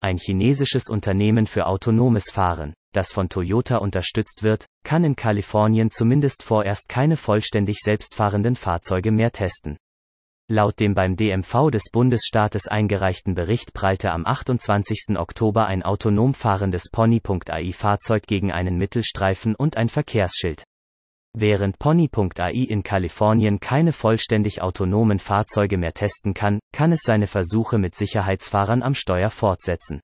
ein chinesisches Unternehmen für autonomes Fahren, das von Toyota unterstützt wird, kann in Kalifornien zumindest vorerst keine vollständig selbstfahrenden Fahrzeuge mehr testen. Laut dem beim DMV des Bundesstaates eingereichten Bericht prallte am 28. Oktober ein autonom fahrendes Pony.ai Fahrzeug gegen einen Mittelstreifen und ein Verkehrsschild. Während Pony.ai in Kalifornien keine vollständig autonomen Fahrzeuge mehr testen kann, kann es seine Versuche mit Sicherheitsfahrern am Steuer fortsetzen.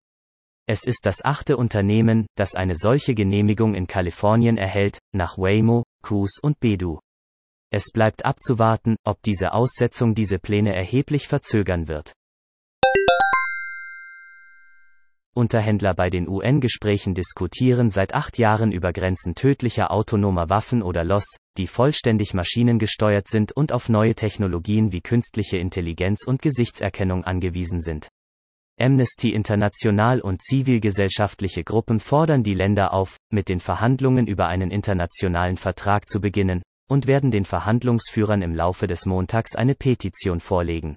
Es ist das achte Unternehmen, das eine solche Genehmigung in Kalifornien erhält, nach Waymo, Cruise und Bedu. Es bleibt abzuwarten, ob diese Aussetzung diese Pläne erheblich verzögern wird. Unterhändler bei den UN-Gesprächen diskutieren seit acht Jahren über Grenzen tödlicher autonomer Waffen oder LOS, die vollständig maschinengesteuert sind und auf neue Technologien wie künstliche Intelligenz und Gesichtserkennung angewiesen sind. Amnesty International und zivilgesellschaftliche Gruppen fordern die Länder auf, mit den Verhandlungen über einen internationalen Vertrag zu beginnen, und werden den Verhandlungsführern im Laufe des Montags eine Petition vorlegen.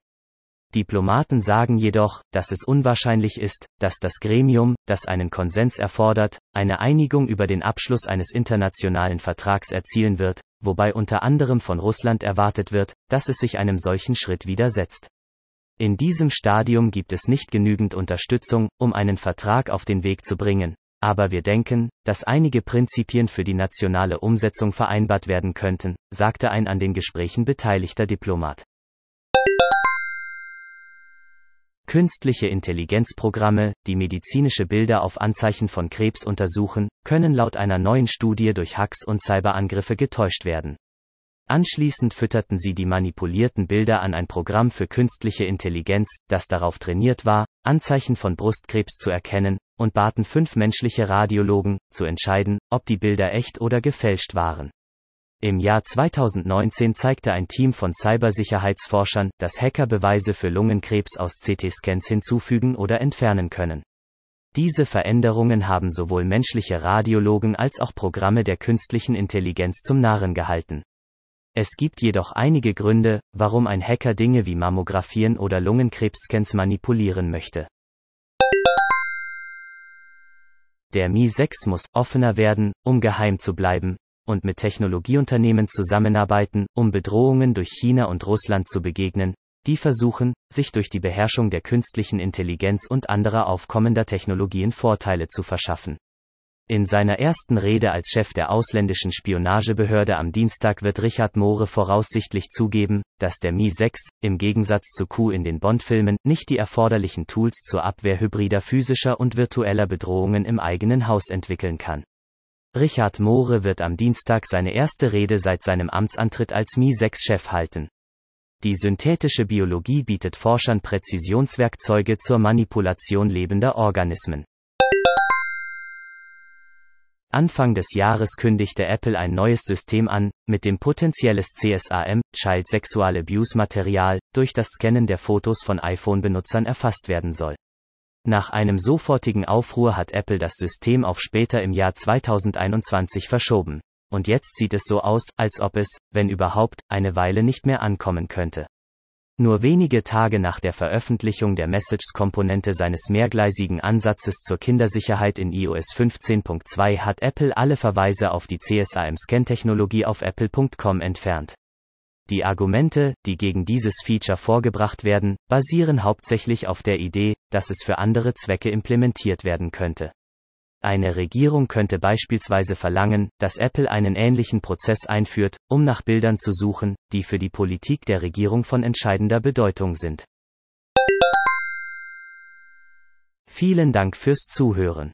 Diplomaten sagen jedoch, dass es unwahrscheinlich ist, dass das Gremium, das einen Konsens erfordert, eine Einigung über den Abschluss eines internationalen Vertrags erzielen wird, wobei unter anderem von Russland erwartet wird, dass es sich einem solchen Schritt widersetzt. In diesem Stadium gibt es nicht genügend Unterstützung, um einen Vertrag auf den Weg zu bringen, aber wir denken, dass einige Prinzipien für die nationale Umsetzung vereinbart werden könnten, sagte ein an den Gesprächen beteiligter Diplomat. Künstliche Intelligenzprogramme, die medizinische Bilder auf Anzeichen von Krebs untersuchen, können laut einer neuen Studie durch Hacks und Cyberangriffe getäuscht werden. Anschließend fütterten sie die manipulierten Bilder an ein Programm für künstliche Intelligenz, das darauf trainiert war, Anzeichen von Brustkrebs zu erkennen, und baten fünf menschliche Radiologen, zu entscheiden, ob die Bilder echt oder gefälscht waren. Im Jahr 2019 zeigte ein Team von Cybersicherheitsforschern, dass Hacker Beweise für Lungenkrebs aus CT-Scans hinzufügen oder entfernen können. Diese Veränderungen haben sowohl menschliche Radiologen als auch Programme der künstlichen Intelligenz zum Narren gehalten. Es gibt jedoch einige Gründe, warum ein Hacker Dinge wie Mammographien oder Lungenkrebsscans manipulieren möchte. Der Mi 6 muss offener werden, um geheim zu bleiben, und mit Technologieunternehmen zusammenarbeiten, um Bedrohungen durch China und Russland zu begegnen, die versuchen, sich durch die Beherrschung der künstlichen Intelligenz und anderer aufkommender Technologien Vorteile zu verschaffen. In seiner ersten Rede als Chef der ausländischen Spionagebehörde am Dienstag wird Richard Moore voraussichtlich zugeben, dass der Mi-6, im Gegensatz zu Q in den Bond-Filmen, nicht die erforderlichen Tools zur Abwehr hybrider physischer und virtueller Bedrohungen im eigenen Haus entwickeln kann. Richard Moore wird am Dienstag seine erste Rede seit seinem Amtsantritt als Mi-6-Chef halten. Die synthetische Biologie bietet Forschern Präzisionswerkzeuge zur Manipulation lebender Organismen. Anfang des Jahres kündigte Apple ein neues System an, mit dem potenzielles CSAM, Child Sexual Abuse Material, durch das Scannen der Fotos von iPhone-Benutzern erfasst werden soll. Nach einem sofortigen Aufruhr hat Apple das System auf später im Jahr 2021 verschoben. Und jetzt sieht es so aus, als ob es, wenn überhaupt, eine Weile nicht mehr ankommen könnte. Nur wenige Tage nach der Veröffentlichung der Messages-Komponente seines mehrgleisigen Ansatzes zur Kindersicherheit in iOS 15.2 hat Apple alle Verweise auf die CSAM-Scan-Technologie auf apple.com entfernt. Die Argumente, die gegen dieses Feature vorgebracht werden, basieren hauptsächlich auf der Idee, dass es für andere Zwecke implementiert werden könnte. Eine Regierung könnte beispielsweise verlangen, dass Apple einen ähnlichen Prozess einführt, um nach Bildern zu suchen, die für die Politik der Regierung von entscheidender Bedeutung sind. Vielen Dank fürs Zuhören.